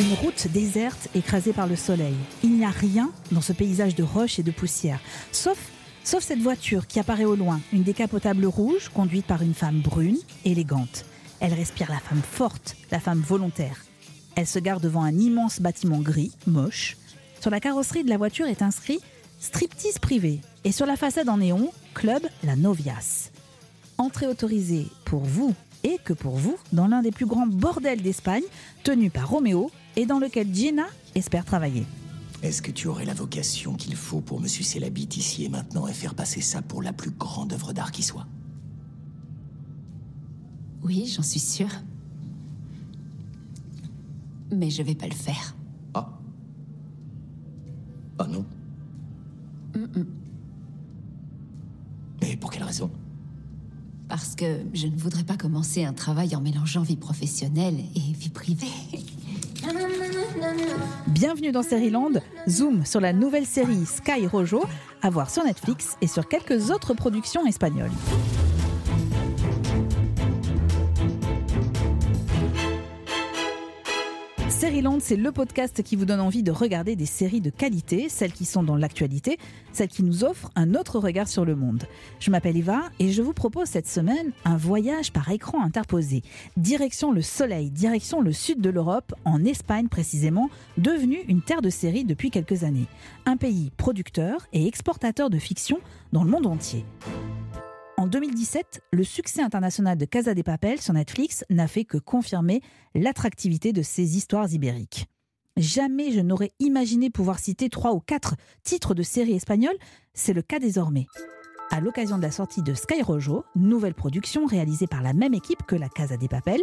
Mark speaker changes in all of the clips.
Speaker 1: Une route déserte écrasée par le soleil. Il n'y a rien dans ce paysage de roches et de poussière, sauf, sauf cette voiture qui apparaît au loin, une décapotable rouge conduite par une femme brune, élégante. Elle respire la femme forte, la femme volontaire. Elle se gare devant un immense bâtiment gris, moche. Sur la carrosserie de la voiture est inscrit Striptease privé et sur la façade en néon, Club La Novias. Entrée autorisée pour vous et que pour vous dans l'un des plus grands bordels d'Espagne, tenu par Roméo et dans lequel Gina espère travailler.
Speaker 2: Est-ce que tu aurais la vocation qu'il faut pour me sucer la bite ici et maintenant et faire passer ça pour la plus grande œuvre d'art qui soit?
Speaker 3: Oui, j'en suis sûre. Mais je vais pas le faire.
Speaker 2: Ah Ah non Mais pour quelle raison?
Speaker 3: Parce que je ne voudrais pas commencer un travail en mélangeant vie professionnelle et vie privée.
Speaker 1: Bienvenue dans Land, zoom sur la nouvelle série Sky Rojo, à voir sur Netflix et sur quelques autres productions espagnoles. Land, c'est le podcast qui vous donne envie de regarder des séries de qualité, celles qui sont dans l'actualité, celles qui nous offrent un autre regard sur le monde. Je m'appelle Eva et je vous propose cette semaine un voyage par écran interposé. Direction le soleil, direction le sud de l'Europe, en Espagne précisément, devenue une terre de séries depuis quelques années. Un pays producteur et exportateur de fiction dans le monde entier. En 2017, le succès international de Casa des Papel sur Netflix n'a fait que confirmer l'attractivité de ces histoires ibériques. Jamais je n'aurais imaginé pouvoir citer trois ou quatre titres de séries espagnoles, c'est le cas désormais. À l'occasion de la sortie de Sky Rojo, nouvelle production réalisée par la même équipe que la Casa des Papel,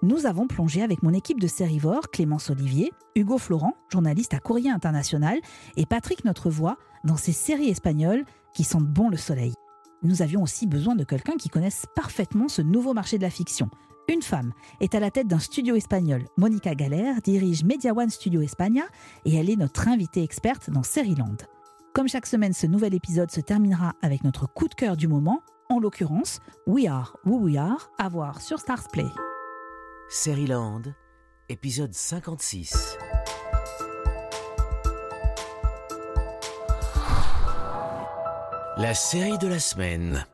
Speaker 1: nous avons plongé avec mon équipe de Sérivore, Clémence Olivier, Hugo Florent, journaliste à Courrier International, et Patrick Notre Voix dans ces séries espagnoles qui sentent bon le soleil nous avions aussi besoin de quelqu'un qui connaisse parfaitement ce nouveau marché de la fiction. Une femme est à la tête d'un studio espagnol. Monica Galère dirige Media One Studio España et elle est notre invitée experte dans Seriland. Comme chaque semaine, ce nouvel épisode se terminera avec notre coup de cœur du moment, en l'occurrence We Are Who We Are, à voir sur Stars Play.
Speaker 4: Seriland, épisode 56. La série de la semaine.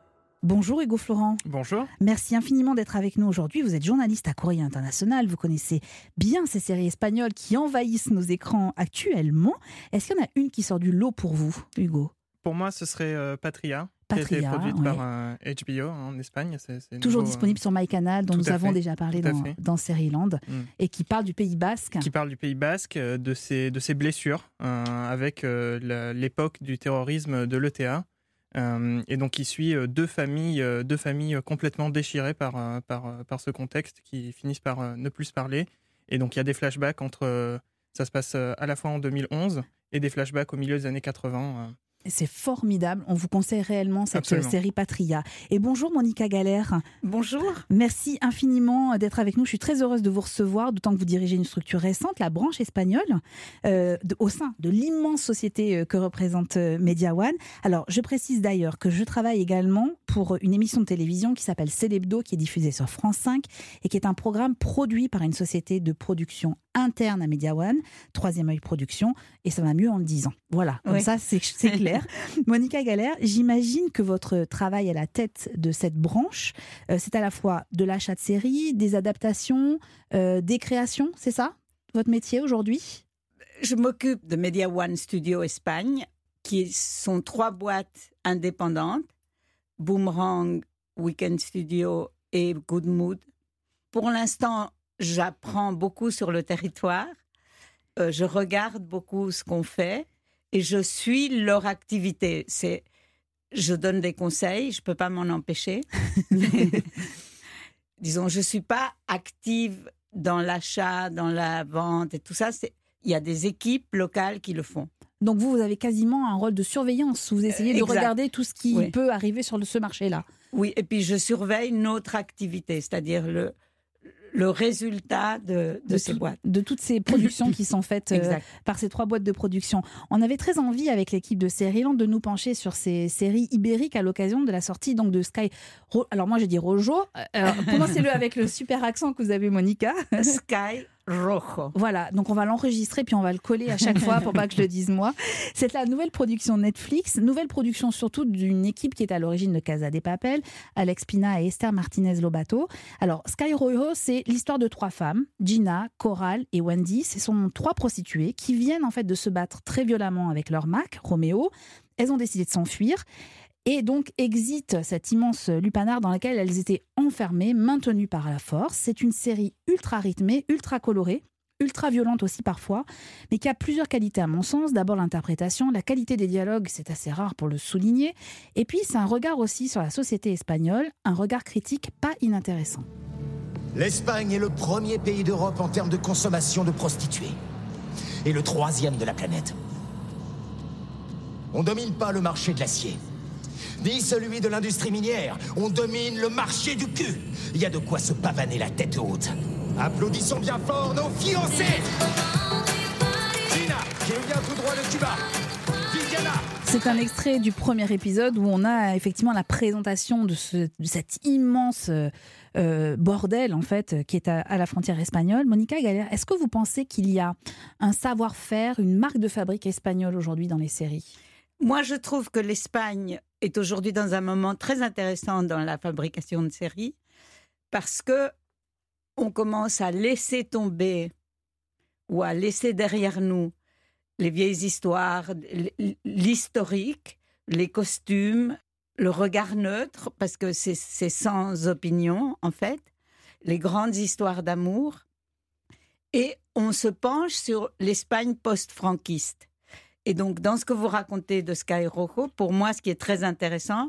Speaker 1: Bonjour Hugo Florent.
Speaker 5: Bonjour.
Speaker 1: Merci infiniment d'être avec nous aujourd'hui. Vous êtes journaliste à Courrier International. Vous connaissez bien ces séries espagnoles qui envahissent nos écrans actuellement. Est-ce qu'il y en a une qui sort du lot pour vous, Hugo?
Speaker 5: Pour moi, ce serait euh, Patria.
Speaker 1: Patria,
Speaker 5: qui a été produite par HBO hein, en Espagne.
Speaker 1: Toujours disponible euh, sur MyCanal, dont nous avons déjà parlé dans, dans Land, mm. et qui parle du Pays Basque.
Speaker 5: Qui parle du Pays Basque, euh, de ses, de ses blessures, avec l'époque du terrorisme de l'ETA. Euh, et donc, il suit euh, deux familles, euh, deux familles complètement déchirées par, par, par ce contexte qui finissent par ne plus se parler. Et donc, il y a des flashbacks entre. Ça se passe à la fois en 2011 et des flashbacks au milieu des années 80.
Speaker 1: C'est formidable. On vous conseille réellement cette série Patria. Et bonjour Monica Galère.
Speaker 6: Bonjour.
Speaker 1: Merci infiniment d'être avec nous. Je suis très heureuse de vous recevoir, d'autant que vous dirigez une structure récente, la branche espagnole, euh, au sein de l'immense société euh, que représente euh, Media One. Alors, je précise d'ailleurs que je travaille également pour une émission de télévision qui s'appelle Célébdo, qui est diffusée sur France 5 et qui est un programme produit par une société de production interne à Media One, Troisième œil production, et ça va mieux en le disant. Voilà, comme ça c'est clair. Monica Galère, j'imagine que votre travail à la tête de cette branche, euh, c'est à la fois de l'achat de séries, des adaptations, euh, des créations, c'est ça votre métier aujourd'hui?
Speaker 6: Je m'occupe de Media One Studio Espagne, qui sont trois boîtes indépendantes, Boomerang, Weekend Studio et Good Mood. Pour l'instant, j'apprends beaucoup sur le territoire, euh, je regarde beaucoup ce qu'on fait et je suis leur activité. C'est, je donne des conseils, je peux pas m'en empêcher. disons, je suis pas active dans l'achat, dans la vente et tout ça. C'est, il y a des équipes locales qui le font.
Speaker 1: Donc vous, vous avez quasiment un rôle de surveillance. Vous essayez de regarder tout ce qui peut arriver sur ce marché-là.
Speaker 6: Oui, et puis je surveille notre activité, c'est-à-dire le, le résultat de, ces boîtes.
Speaker 1: De toutes ces productions qui sont faites euh, par ces trois boîtes de production. On avait très envie avec l'équipe de Land de nous pencher sur ces séries ibériques à l'occasion de la sortie donc de Sky. Alors moi je dis Rojo, euh, prononcez-le avec le super accent que vous avez Monica.
Speaker 6: Sky
Speaker 1: Voilà, donc on va l'enregistrer puis on va le coller à chaque fois pour pas que je le dise moi. C'est la nouvelle production Netflix, nouvelle production surtout d'une équipe qui est à l'origine de Casa des Papel, Alex Pina et Esther Martinez Lobato. Alors Sky Rojo, c'est l'histoire de trois femmes, Gina, Coral et Wendy. Ce sont trois prostituées qui viennent en fait de se battre très violemment avec leur Mac, Roméo. Elles ont décidé de s'enfuir et donc exit cette immense lupanar dans laquelle elles étaient enfermées, maintenues par la force. C'est une série ultra rythmée, ultra colorée, ultra violente aussi parfois, mais qui a plusieurs qualités à mon sens. D'abord l'interprétation, la qualité des dialogues, c'est assez rare pour le souligner. Et puis c'est un regard aussi sur la société espagnole, un regard critique pas inintéressant.
Speaker 2: L'Espagne est le premier pays d'Europe en termes de consommation de prostituées. Et le troisième de la planète. On domine pas le marché de l'acier ni celui de l'industrie minière. On domine le marché du cul. Il y a de quoi se pavaner la tête haute. Applaudissons bien fort nos fiancés tout droit de. Viviana,
Speaker 1: C'est un extrait du premier épisode où on a effectivement la présentation de, ce, cet immense euh, euh, bordel en fait qui est à, à la frontière espagnole. Monica Galère, est-ce que vous pensez qu'il y a un savoir-faire, une marque de fabrique espagnole aujourd'hui dans les séries?
Speaker 6: Moi, je trouve que l'Espagne est aujourd'hui dans un moment très intéressant dans la fabrication de séries parce que on commence à laisser tomber ou à laisser derrière nous les vieilles histoires, l'historique, les costumes, le regard neutre, parce que c'est sans opinion, en fait, les grandes histoires d'amour. Et on se penche sur l'Espagne post-franquiste. Et donc, dans ce que vous racontez de Sky Rojo, pour moi, ce qui est très intéressant,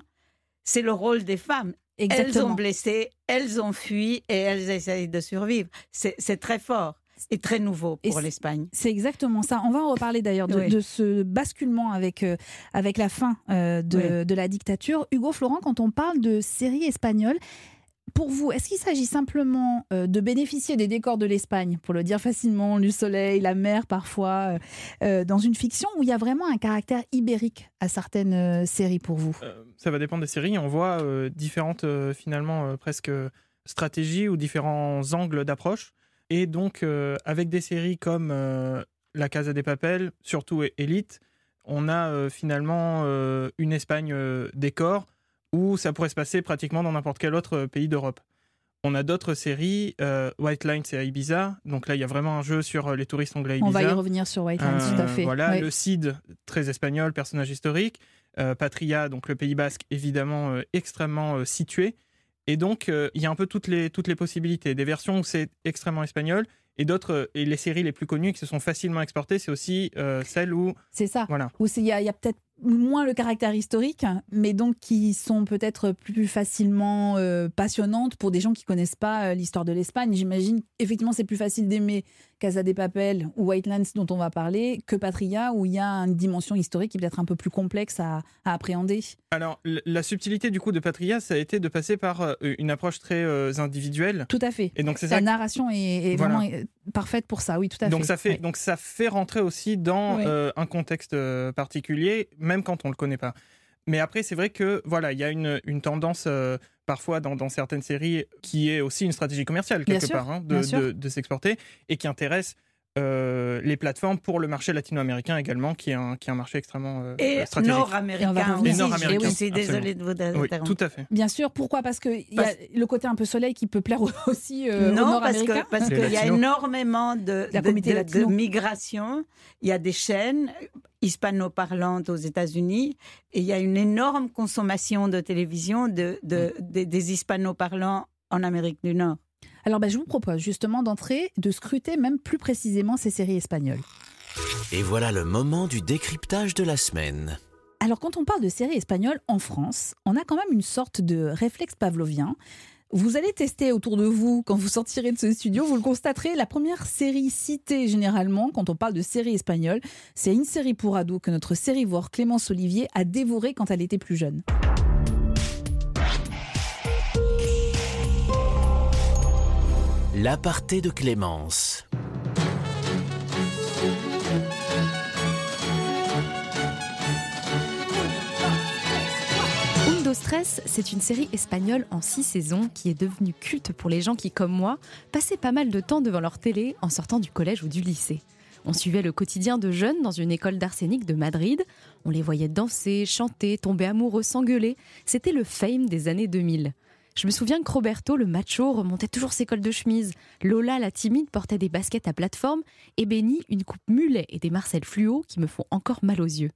Speaker 6: c'est le rôle des femmes. Elles ont blessé, elles ont fui et elles essayent de survivre. C'est très fort et très nouveau pour l'Espagne.
Speaker 1: C'est exactement ça. On va en reparler d'ailleurs de,
Speaker 6: Oui.
Speaker 1: de ce basculement avec, euh, avec la fin euh, de,
Speaker 6: Oui.
Speaker 1: de la dictature. Hugo Florent, quand on parle de séries espagnoles, pour vous, est-ce qu'il s'agit simplement euh, de bénéficier des décors de l'Espagne, pour le dire facilement, du soleil, la mer parfois, euh, euh, dans une fiction, où il y a vraiment un caractère ibérique à certaines séries pour vous?
Speaker 5: Ça va dépendre des séries. On voit différentes, finalement, presque stratégies ou différents angles d'approche. Et donc, avec des séries comme La Casa des Papel, surtout Elite, on a finalement une Espagne décor où ça pourrait se passer pratiquement dans n'importe quel autre euh, pays d'Europe. On a d'autres séries, euh, White Line, c'est à Ibiza. Donc là, il y a vraiment un jeu sur euh, les touristes anglais à
Speaker 1: On va y revenir sur White Lines, tout à fait.
Speaker 5: Voilà,
Speaker 1: Ouais.
Speaker 5: le Cid, très espagnol, personnage historique. Patria, donc le Pays Basque, évidemment extrêmement situé. Et donc, il y a un peu toutes les, toutes les possibilités. Des versions où c'est extrêmement espagnol, et d'autres, et les séries les plus connues qui se sont facilement exportées, c'est aussi euh, celles où.
Speaker 1: C'est ça.
Speaker 5: Voilà.
Speaker 1: où il y a, a peut-être moins le caractère historique, mais donc qui sont peut-être plus facilement euh, passionnantes pour des gens qui connaissent pas euh, l'histoire de l'Espagne. J'imagine effectivement c'est plus facile d'aimer Casa des Papel ou Whitelands dont on va parler que Patria où il y a une dimension historique qui est peut-être un peu plus complexe à, à appréhender.
Speaker 5: Alors, la subtilité du coup de Patria, ça a été de passer par euh, une approche très euh, individuelle.
Speaker 1: Tout à fait.
Speaker 5: Et donc, c'est
Speaker 1: La
Speaker 5: ça
Speaker 1: narration est, est
Speaker 5: Voilà.
Speaker 1: vraiment parfaite pour ça, oui, tout à
Speaker 5: donc
Speaker 1: fait.
Speaker 5: ça fait
Speaker 1: Ouais.
Speaker 5: donc ça fait rentrer aussi dans
Speaker 1: Oui.
Speaker 5: euh, un contexte euh, particulier, même quand on le connaît pas. Mais après, c'est vrai que voilà, il y a une, une tendance euh, parfois dans, dans certaines séries qui est aussi une stratégie commerciale
Speaker 1: Bien
Speaker 5: quelque
Speaker 1: sûr,
Speaker 5: part hein, de- de s'exporter et qui intéresse euh, les plateformes pour le marché latino-américain également, qui est un, qui est un marché extrêmement euh,
Speaker 6: Et
Speaker 5: stratégique.
Speaker 1: Et
Speaker 6: nord-américain.
Speaker 5: Et nord-américain,
Speaker 6: Je suis
Speaker 5: absolument.
Speaker 6: désolée de vous
Speaker 5: Oui,
Speaker 6: interrompre.
Speaker 5: tout à fait.
Speaker 1: Bien sûr, pourquoi? Parce qu'il y a
Speaker 6: Parce-
Speaker 1: le côté un peu soleil qui peut plaire aussi euh, aux
Speaker 6: non, parce
Speaker 1: Nord-Américains.
Speaker 6: que parce qu'il y a énormément de,
Speaker 1: La
Speaker 6: de, de- migration. Il y a des chaînes hispanoparlantes aux États-Unis et il y a une énorme consommation de télévision de, de- des- des hispanoparlants en Amérique du Nord.
Speaker 1: Alors ben, je vous propose justement d'entrer, de scruter même plus précisément ces séries espagnoles.
Speaker 4: Et voilà le moment du décryptage de la semaine.
Speaker 1: Alors quand on parle de séries espagnoles en France, on a quand même une sorte de réflexe pavlovien. Vous allez tester autour de vous quand vous sortirez de ce studio, vous le constaterez, la première série citée généralement quand on parle de séries espagnoles, c'est une série pour ados que notre sérivore Clémence Olivier a dévorée quand elle était plus jeune.
Speaker 4: L'aparté de Clémence.
Speaker 7: Stress, c'est une série espagnole en six saisons qui est devenue culte pour les gens qui, comme moi, passaient pas mal de temps devant leur télé en sortant du collège ou du lycée. On suivait le quotidien de jeunes dans une école d'arsenic de Madrid. On les voyait danser, chanter, tomber amoureux, s'engueuler. C'était le fame des années 2000. Je me souviens que Roberto, le macho, remontait toujours ses cols de chemise. Lola, la timide, portait des baskets à plateforme. Et Benny, une coupe mulet et des marcelles fluo qui me font encore mal aux yeux.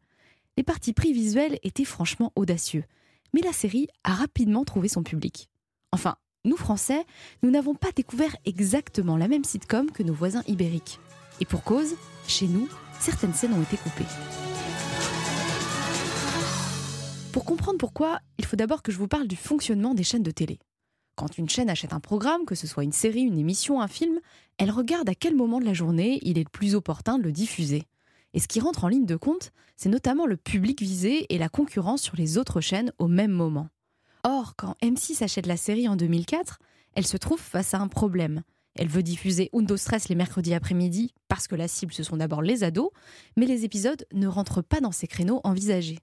Speaker 7: Les parties pris visuels étaient franchement audacieux. Mais la série a rapidement trouvé son public. Enfin, nous Français, nous n'avons pas découvert exactement la même sitcom que nos voisins ibériques. Et pour cause, chez nous, certaines scènes ont été coupées. Pour comprendre pourquoi, il faut d'abord que je vous parle du fonctionnement des chaînes de télé. Quand une chaîne achète un programme, que ce soit une série, une émission, un film, elle regarde à quel moment de la journée il est le plus opportun de le diffuser. Et ce qui rentre en ligne de compte, c'est notamment le public visé et la concurrence sur les autres chaînes au même moment. Or, quand M6 achète la série en 2004, elle se trouve face à un problème. Elle veut diffuser Undo Stress les mercredis après-midi parce que la cible ce sont d'abord les ados, mais les épisodes ne rentrent pas dans ces créneaux envisagés.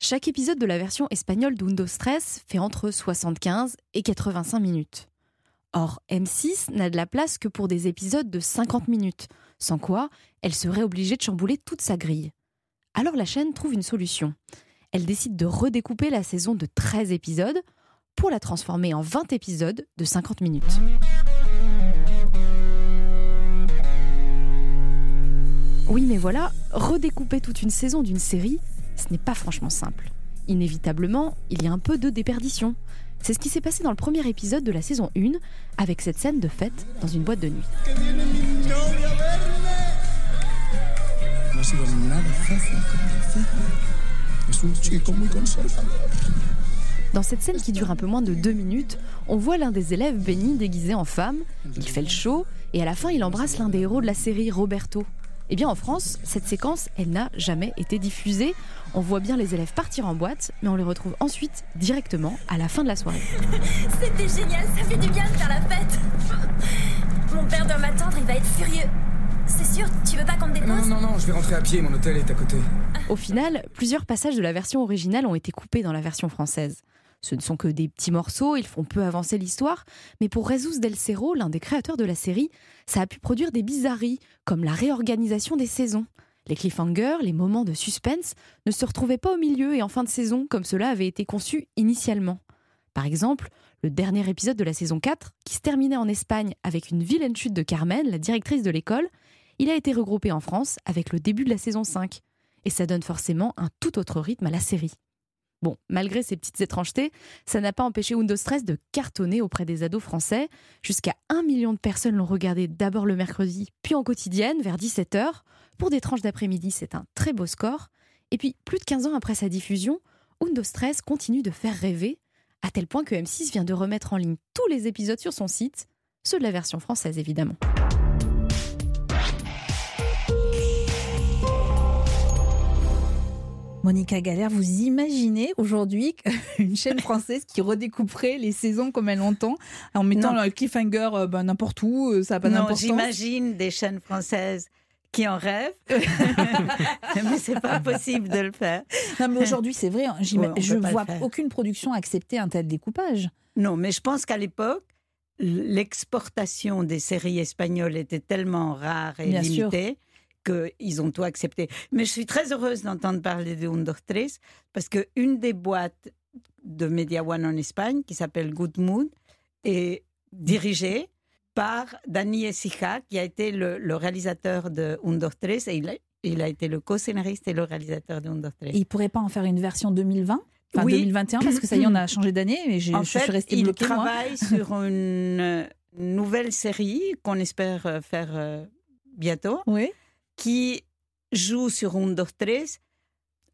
Speaker 7: Chaque épisode de la version espagnole d'Undo Stress fait entre 75 et 85 minutes. Or, M6 n'a de la place que pour des épisodes de 50 minutes, sans quoi elle serait obligée de chambouler toute sa grille. Alors la chaîne trouve une solution. Elle décide de redécouper la saison de 13 épisodes pour la transformer en 20 épisodes de 50 minutes. Oui, mais voilà, redécouper toute une saison d'une série, ce n'est pas franchement simple. Inévitablement, il y a un peu de déperdition. C'est ce qui s'est passé dans le premier épisode de la saison 1, avec cette scène de fête dans une boîte de nuit. Dans cette scène qui dure un peu moins de deux minutes, on voit l'un des élèves Benny déguisé en femme, il fait le show, et à la fin il embrasse l'un des héros de la série, Roberto. Eh bien en France, cette séquence, elle n'a jamais été diffusée. On voit bien les élèves partir en boîte, mais on les retrouve ensuite directement à la fin de la soirée.
Speaker 8: C'était génial, ça fait du bien de faire la fête. Mon père doit m'attendre, il va être furieux. C'est sûr, tu veux pas qu'on te dépose?
Speaker 9: Non, non, non, je vais rentrer à pied, mon hôtel est à côté.
Speaker 7: Au final, plusieurs passages de la version originale ont été coupés dans la version française. Ce ne sont que des petits morceaux, ils font peu avancer l'histoire, mais pour Jesus Del Cerro, l'un des créateurs de la série, ça a pu produire des bizarreries, comme la réorganisation des saisons. Les cliffhangers, les moments de suspense, ne se retrouvaient pas au milieu et en fin de saison, comme cela avait été conçu initialement. Par exemple, le dernier épisode de la saison 4, qui se terminait en Espagne avec une vilaine chute de Carmen, la directrice de l'école, il a été regroupé en France avec le début de la saison 5. Et ça donne forcément un tout autre rythme à la série. Bon, malgré ces petites étrangetés, ça n'a pas empêché Windows Stress de cartonner auprès des ados français. Jusqu'à un million de personnes l'ont regardé d'abord le mercredi, puis en quotidienne, vers 17h. Pour des tranches d'après-midi, c'est un très beau score. Et puis, plus de 15 ans après sa diffusion, Windows Stress continue de faire rêver, à tel point que M6 vient de remettre en ligne tous les épisodes sur son site, ceux de la version française évidemment.
Speaker 1: Monica Galère, vous imaginez aujourd'hui une chaîne française qui redécouperait les saisons comme elle entend, en mettant le cliffhanger euh, ben, n'importe où, euh, ça n'a pas d'importance.
Speaker 6: J'imagine des chaînes françaises qui en rêvent, mais c'est pas possible de le faire.
Speaker 1: Non, mais aujourd'hui, c'est vrai, hein, je ne vois aucune production accepter un tel découpage.
Speaker 6: Non, mais je pense qu'à l'époque, l'exportation des séries espagnoles était tellement rare et limitée qu'ils ont tout accepté. Mais je suis très heureuse d'entendre parler de Under Tres parce qu'une des boîtes de Media One en Espagne, qui s'appelle Good Mood, est dirigée par Dani Esija, qui a été le, réalisateur de Under Tres et il a, il a été le co-scénariste et le réalisateur de Under Tres.
Speaker 1: Il ne pourrait pas en faire une version 2020 Enfin, 2021, parce que ça y est, on a changé d'année, mais je,
Speaker 6: en
Speaker 1: je suis restée bloquée.
Speaker 6: Il travaille sur une nouvelle série qu'on espère faire euh, bientôt.
Speaker 1: Oui
Speaker 6: qui joue sur Under 13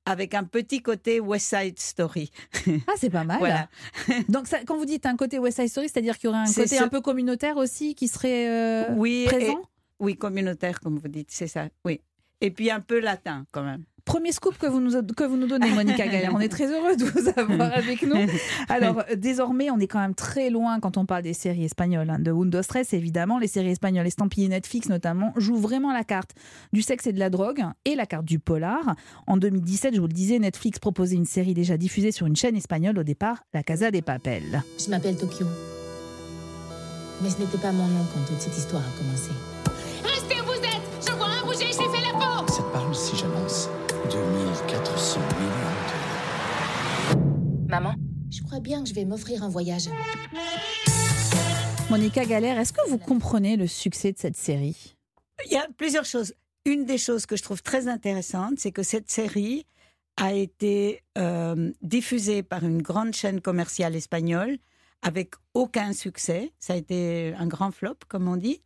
Speaker 6: avec un petit côté West Side Story.
Speaker 1: Ah, c'est pas mal.
Speaker 6: voilà.
Speaker 1: Donc, ça, quand vous dites un côté West Side Story, c'est-à-dire qu'il y aurait un côté un peu communautaire aussi qui serait euh,
Speaker 6: oui,
Speaker 1: présent?
Speaker 6: Oui, communautaire, comme vous dites, c'est ça. Oui. Et puis un peu latin, quand même.
Speaker 1: Premier scoop que vous nous, que vous nous donnez, Monica Galère. On est très heureux de vous avoir avec nous. Alors, désormais, on est quand même très loin quand on parle des séries espagnoles. Hein. De Windows Stress, évidemment, les séries espagnoles estampillées Netflix notamment jouent vraiment la carte du sexe et de la drogue et la carte du polar. En 2017, je vous le disais, Netflix proposait une série déjà diffusée sur une chaîne espagnole au départ, La Casa des Papel.
Speaker 10: Je m'appelle Tokyo. Mais ce n'était pas mon nom quand toute cette histoire a commencé.
Speaker 11: Restez
Speaker 10: Maman, je crois bien que je vais m'offrir un voyage.
Speaker 1: Monica Galère, est-ce que vous comprenez le succès de cette série?
Speaker 6: Il y a plusieurs choses. Une des choses que je trouve très intéressante, c'est que cette série a été euh, diffusée par une grande chaîne commerciale espagnole avec aucun succès. Ça a été un grand flop, comme on dit.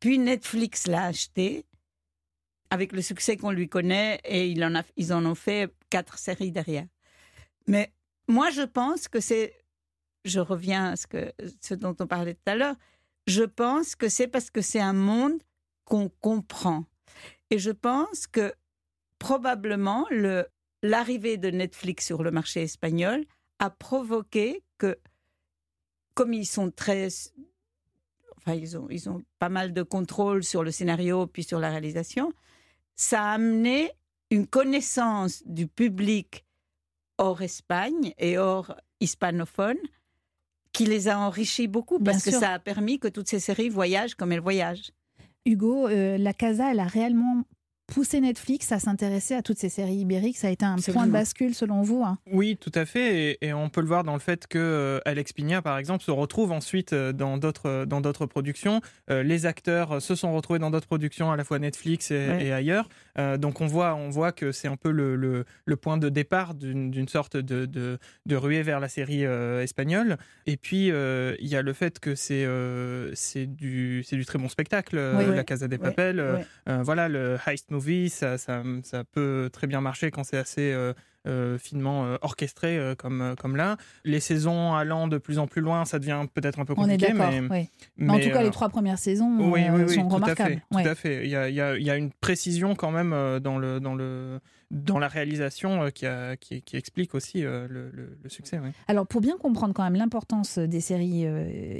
Speaker 6: Puis Netflix l'a acheté avec le succès qu'on lui connaît et il en a, ils en ont fait quatre séries derrière. Mais moi, je pense que c'est, je reviens à ce, que, ce dont on parlait tout à l'heure, je pense que c'est parce que c'est un monde qu'on comprend. Et je pense que probablement le, l'arrivée de Netflix sur le marché espagnol a provoqué que, comme ils sont très Enfin, ils ont, ils ont pas mal de contrôle sur le scénario puis sur la réalisation ça a amené une connaissance du public hors Espagne et hors hispanophone qui les a enrichis beaucoup parce que ça a permis que toutes ces séries voyagent comme elles voyagent.
Speaker 1: Hugo, euh, la Casa, elle a réellement pousser Netflix à s'intéresser à toutes ces séries ibériques Ça a été un point de bascule selon vous hein
Speaker 5: Oui, tout à fait. Et, on peut le voir dans le fait que euh, Alex Pigna, par exemple, se retrouve ensuite euh, dans d'autres euh, dans d'autres productions. les acteurs se sont retrouvés dans d'autres productions, à la fois Netflix et, ailleurs. donc on voit on voit que c'est un peu le, le, point de départ d'une sorte de, de, de, ruée vers la série espagnole. Et puis il y a le fait que c'est c'est du c'est du très bon spectacle, La Casa des Papel. voilà le heist movie, ça, ça, ça, peut très bien marcher quand c'est assez euh, euh, finement euh, orchestré comme, comme là. Les saisons allant de plus en plus loin, ça devient peut-être un peu compliqué.
Speaker 1: On est mais, mais, en tout cas, les trois premières saisons oui, oui, sont remarquables.
Speaker 5: Tout à fait. Il y, a, il, y a, une précision quand même dans, le, dans, le, dans la réalisation qui, a, qui, qui, explique aussi le, le, succès.
Speaker 1: Alors, pour bien comprendre quand même l'importance des séries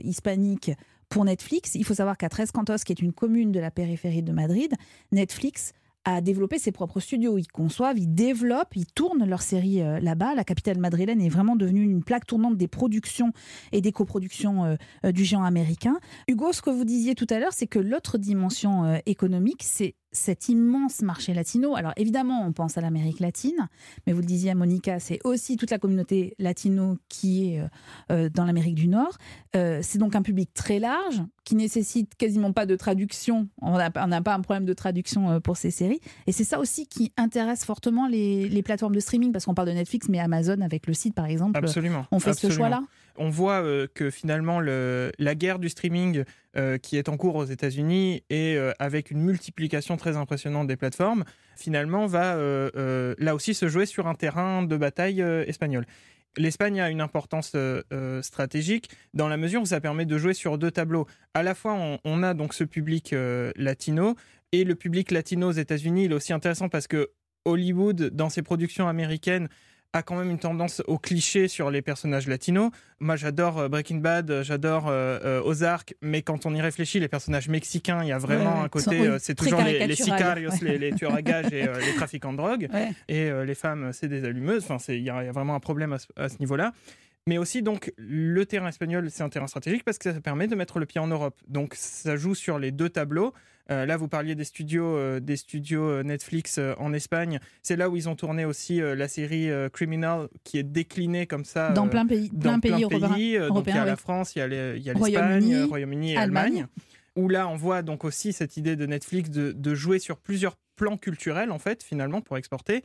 Speaker 1: hispaniques pour Netflix, il faut savoir qu'à Tres Cantos, qui est une commune de la périphérie de Madrid, Netflix à développer ses propres studios. Ils conçoivent, ils développent, ils tournent leurs séries euh, là-bas. La capitale madrilène est vraiment devenue une plaque tournante des productions et des coproductions euh, euh, du géant américain. Hugo, ce que vous disiez tout à l'heure, c'est que l'autre dimension économique, c'est cet immense marché latino. Alors évidemment, on pense à l'Amérique latine, mais vous le disiez à Monica, c'est aussi toute la communauté latino qui est euh, euh, dans l'Amérique du Nord. Euh, c'est donc un public très large qui nécessite quasiment pas de traduction. On n'a pas un problème de traduction pour ces séries. Et c'est ça aussi qui intéresse fortement les, plateformes de streaming, parce qu'on parle de Netflix, mais Amazon avec le site par exemple,
Speaker 5: Absolument.
Speaker 1: on fait ce choix-là
Speaker 5: on voit euh, que finalement la guerre du streaming euh, qui est en cours aux États-Unis et euh, avec une multiplication très impressionnante des plateformes, finalement va là aussi se jouer sur un terrain de bataille espagnol. L'Espagne a une importance stratégique dans la mesure où ça permet de jouer sur deux tableaux. À la fois, on, a donc ce public latino et le public latino aux États-Unis. Est aussi intéressant parce que Hollywood, dans ses productions américaines, a quand même une tendance au cliché sur les personnages latinos. Moi, j'adore euh, Breaking Bad, euh, j'adore euh, Ozark, mais quand on y réfléchit, les personnages mexicains, il y a vraiment un côté, c'est toujours les, les, sicarios, les, tueurs à gages et les trafiquants de drogue, et les femmes, c'est des allumeuses. Enfin, il y, a vraiment un problème à ce, niveau-là. Mais aussi, donc, le terrain espagnol, c'est un terrain stratégique parce que ça permet de mettre le pied en Europe. Donc, ça joue sur les deux tableaux. Euh, là, vous parliez des studios, euh, des studios euh, Netflix en Espagne. C'est là où ils ont tourné aussi la série Criminal, qui est déclinée comme ça
Speaker 1: dans plein pays,
Speaker 5: dans
Speaker 1: plein, pays,
Speaker 5: européens. donc il y a la France, il y a l'Espagne, Royaume-Uni et Allemagne. Où là, on voit donc aussi cette idée de Netflix de, de jouer sur plusieurs plans culturels en fait finalement pour exporter.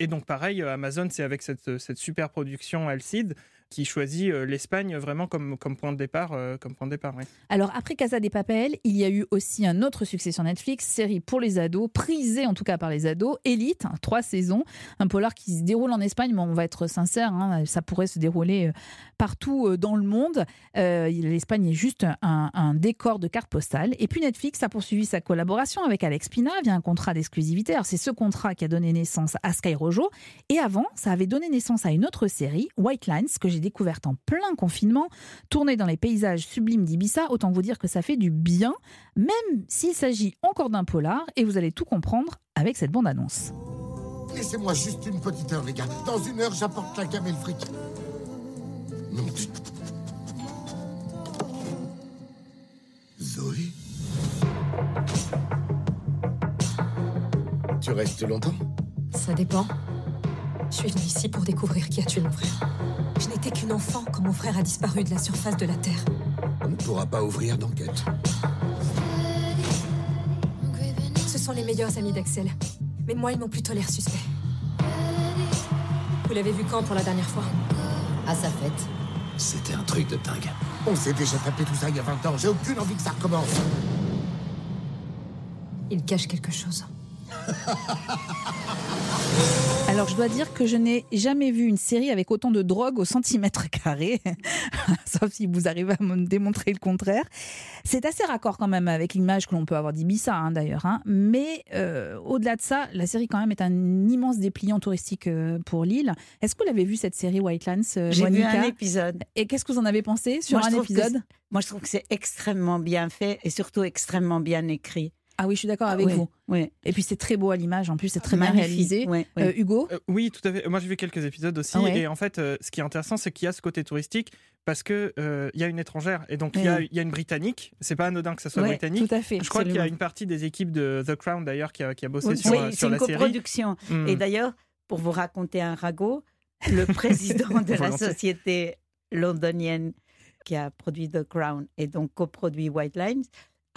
Speaker 5: Et donc pareil, Amazon, c'est avec cette, cette, super production Alcide qui choisit euh, l'Espagne vraiment comme, comme point de départ. euh, comme point de départ oui.
Speaker 1: Alors, après Casa des Papel, il y a eu aussi un autre succès sur Netflix, série pour les ados, prisée en tout cas par les ados, Elite, hein, trois saisons, un polar qui se déroule en Espagne, mais on va être sincère, hein, ça pourrait se dérouler euh, partout dans le monde. L'Espagne est juste un, un décor de carte postale. Et puis Netflix a poursuivi sa collaboration avec Alex Pina via un contrat d'exclusivité. Alors, c'est ce contrat qui a donné naissance à Sky Rojo. Et avant, ça avait donné naissance à une autre série, White Lines, que j'ai découverte en plein confinement, tournée dans les paysages sublimes d'Ibiza. Autant vous dire que ça fait du bien, même s'il s'agit encore d'un polar, et vous allez tout comprendre avec cette bande-annonce.
Speaker 12: Laissez-moi juste une petite heure, les gars. Dans une heure, j'apporte la gamme et le fric. Non, tu... Zoé Tu restes longtemps?
Speaker 13: Ça dépend. Je suis venue ici pour découvrir qui a tué mon frère. Je n'étais qu'une enfant quand mon frère a disparu de la surface de la Terre.
Speaker 12: On ne pourra pas ouvrir d'enquête.
Speaker 13: Ce sont les meilleurs amis d'Axel. Mais moi, ils m'ont plutôt l'air suspect. Vous l'avez vu quand pour la dernière fois?
Speaker 3: À sa fête.
Speaker 14: C'était un truc de dingue.
Speaker 12: On s'est déjà tapé tout ça il y a 20 ans. J'ai aucune envie que ça recommence.
Speaker 13: Il cache quelque chose.
Speaker 1: Alors, je dois dire que je n'ai jamais vu une série avec autant de drogue au centimètre carré, sauf si vous arrivez à me démontrer le contraire. C'est assez raccord quand même avec l'image que l'on peut avoir d'Ibiza, hein, d'ailleurs. hein. Mais euh, au-delà de ça, la série quand même est un immense dépliant touristique euh, pour l'île. Est-ce que vous l'avez vu cette série Whitelands, euh,
Speaker 6: J'ai vu un épisode.
Speaker 1: Et qu'est-ce que vous en avez pensé sur
Speaker 6: Moi,
Speaker 1: un épisode?
Speaker 6: Moi, je trouve que c'est extrêmement bien fait et surtout extrêmement bien écrit.
Speaker 1: Ah oui, je suis d'accord avec vous. Et puis c'est très beau à l'image, en plus c'est très bien réalisé.
Speaker 6: ouais,
Speaker 1: Euh. Hugo
Speaker 5: Euh, oui, tout à fait. Moi, j'ai vu quelques épisodes aussi.
Speaker 1: Ah ouais
Speaker 5: Et en fait, euh, ce qui est intéressant, c'est qu'il y a ce côté touristique parce que euh, il y a une étrangère et donc il y, a,
Speaker 1: Oui.
Speaker 5: il y a une britannique. C'est pas anodin que ça soit
Speaker 1: Ouais,
Speaker 5: britannique.
Speaker 1: tout à fait,
Speaker 5: Je crois qu'il y a une partie des équipes de The Crown d'ailleurs qui a, qui a bossé
Speaker 6: Oui,
Speaker 5: sur,
Speaker 6: oui, c'est
Speaker 5: sur
Speaker 6: une
Speaker 5: la série.
Speaker 6: coproduction.
Speaker 5: Mm.
Speaker 6: Et d'ailleurs, pour vous raconter un ragot, le président de la société londonienne qui a produit The Crown et donc coproduit White Lines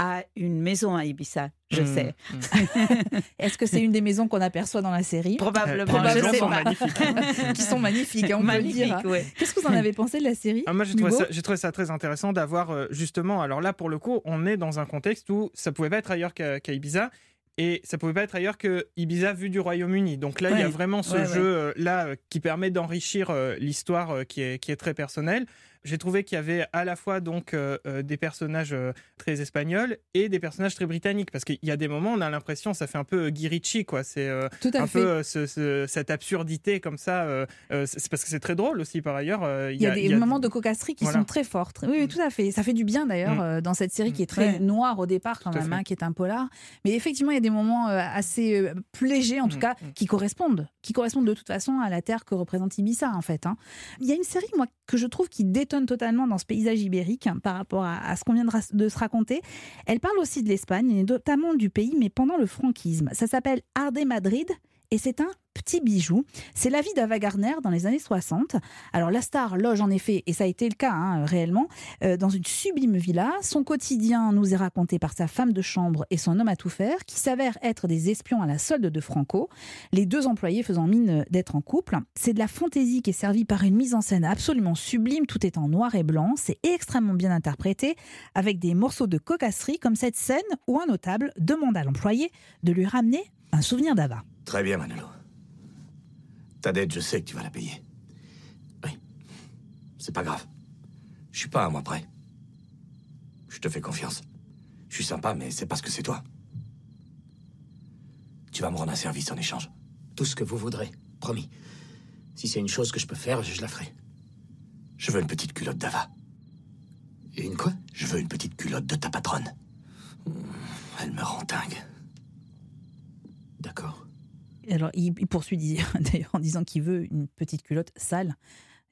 Speaker 6: a une maison à Ibiza, je
Speaker 1: Mm,
Speaker 6: sais.
Speaker 1: Est-ce que c'est une des maisons qu'on aperçoit dans la série?
Speaker 6: Probablement,
Speaker 1: Euh,
Speaker 6: je
Speaker 1: je
Speaker 6: sais pas.
Speaker 1: qui sont magnifiques, hein, on peut le dire.
Speaker 6: Ouais.
Speaker 1: Qu'est-ce que vous en avez pensé de la série
Speaker 5: Ah, moi, j'ai trouvé, ça, j'ai trouvé ça très intéressant d'avoir euh, justement. Alors là, pour le coup, on est dans un contexte où ça pouvait pas être ailleurs qu'à qu'à Ibiza. Et ça pouvait pas être ailleurs que Ibiza vu du Royaume-Uni. Donc là, il y a vraiment ce
Speaker 6: Ouais,
Speaker 5: jeu
Speaker 6: ouais.
Speaker 5: euh, là euh, qui permet d'enrichir euh, l'histoire euh, qui, est, qui est très personnelle. J'ai trouvé qu'il y avait à la fois donc euh, euh, des personnages euh, très espagnols et des personnages très britanniques parce qu'il y a des moments on a l'impression ça fait un peu Guy Ritchie quoi. C'est euh, un
Speaker 1: fait.
Speaker 5: peu ce- ce- cette absurdité comme ça. c'est parce que c'est très drôle aussi par ailleurs.
Speaker 1: Il y a des moments de cocasserie qui
Speaker 5: Voilà.
Speaker 1: sont très forts. Oui, oui, tout à fait. Ça fait du bien d'ailleurs
Speaker 5: Mm.
Speaker 1: dans cette série qui est très
Speaker 6: Ouais.
Speaker 1: noire au départ quand même, hein, qui est un polar. Mais effectivement, il y a des moments assez plus légers, en tout
Speaker 5: Mm,
Speaker 1: cas, qui correspondent, qui correspondent de toute façon à la terre que représente Ibiza en fait. hein. Il y a une série moi que je trouve qui totalement dans ce paysage ibérique hein, par rapport à, ce qu'on vient de, de se raconter. Elle parle aussi de l'Espagne et notamment du pays, mais pendant le franquisme. Ça s'appelle Arde Madrid et c'est un petit bijou. C'est la vie d'Ava Gardner dans les années 60. Alors la star loge en effet, et ça a été le cas hein, réellement, euh, dans une sublime villa. Son quotidien nous est raconté par sa femme de chambre et son homme à tout faire, qui s'avèrent être des espions à la solde de Franco, les deux employés faisant mine d'être en couple. C'est de la fantaisie qui est servie par une mise en scène absolument sublime, tout est en noir et blanc, c'est extrêmement bien interprété, avec des morceaux de cocasserie comme cette scène où un notable demande à l'employé de lui ramener un souvenir d'Ava.
Speaker 2: Très bien, Manolo. Ta dette, je sais que tu vas la payer. Oui. C'est pas grave. Je suis pas à moi près. Je te fais confiance. Je suis sympa, mais c'est parce que c'est toi. Tu vas me rendre un service en échange.
Speaker 14: Tout ce que vous voudrez, promis. Si c'est une chose que je peux faire, je la ferai.
Speaker 2: Je veux une petite culotte d'Ava.
Speaker 14: Et une quoi?
Speaker 2: Je veux une petite culotte de ta patronne. Elle me rend dingue.
Speaker 14: D'accord.
Speaker 1: Alors, il, poursuit d'ailleurs en disant qu'il veut une petite culotte sale.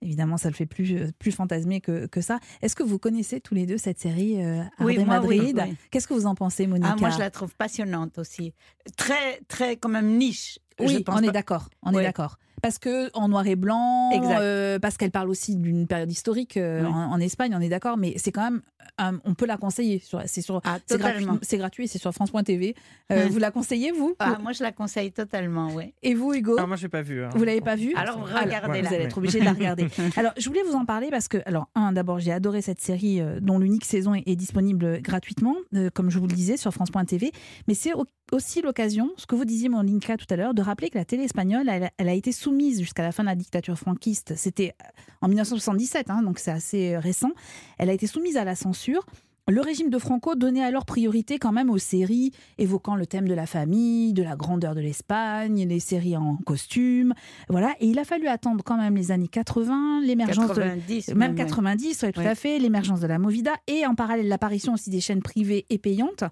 Speaker 1: Évidemment, ça le fait plus, euh, plus fantasmer que, que ça. Est-ce que vous connaissez tous les deux cette série euh,
Speaker 6: Oui, moi,
Speaker 1: Madrid?
Speaker 6: oui.
Speaker 1: Qu'est-ce que vous en pensez, Monica?
Speaker 6: Ah, moi, je la trouve passionnante aussi. Très, très, quand même niche.
Speaker 1: Oui, on est d'accord. On est d'accord. Parce que en noir et blanc, euh, parce qu'elle parle aussi d'une période historique euh,
Speaker 6: Ouais.
Speaker 1: en, en Espagne, on est d'accord, mais c'est quand même, euh, on peut la conseiller. C'est sur, c'est gratuit, c'est gratuit, c'est sur France.tv. Vous la conseillez vous?
Speaker 6: Ah, moi, je la conseille totalement, oui.
Speaker 1: Et vous, Hugo?
Speaker 5: Ah, moi, j'ai pas vu. hein.
Speaker 1: Vous l'avez pas vue?
Speaker 6: Alors,
Speaker 1: Alors,
Speaker 6: regardez-la.
Speaker 1: Vous allez être obligé de la regarder. Alors, je voulais vous en parler parce que, alors, un, d'abord, j'ai adoré cette série euh, dont l'unique saison est, est disponible gratuitement, euh, comme je vous le disais, sur France.tv. Mais c'est au- aussi l'occasion, ce que vous disiez, mon Linka, tout à l'heure, de rappeler que la télé espagnole, elle, elle a été soumise jusqu'à la fin de la dictature franquiste. C'était en 1977, hein, donc c'est assez euh, récent. Elle a été soumise à la censure. Le régime de Franco donnait alors priorité quand même aux séries évoquant le thème de la famille, de la grandeur de l'Espagne, les séries en costume, voilà. Et il a fallu attendre quand même les années 80, l'émergence
Speaker 6: 90
Speaker 1: de
Speaker 6: même,
Speaker 1: même
Speaker 6: ouais.
Speaker 1: 90, ouais, tout
Speaker 6: Ouais.
Speaker 1: à fait, l'émergence de la Movida et en parallèle l'apparition aussi des chaînes privées et payantes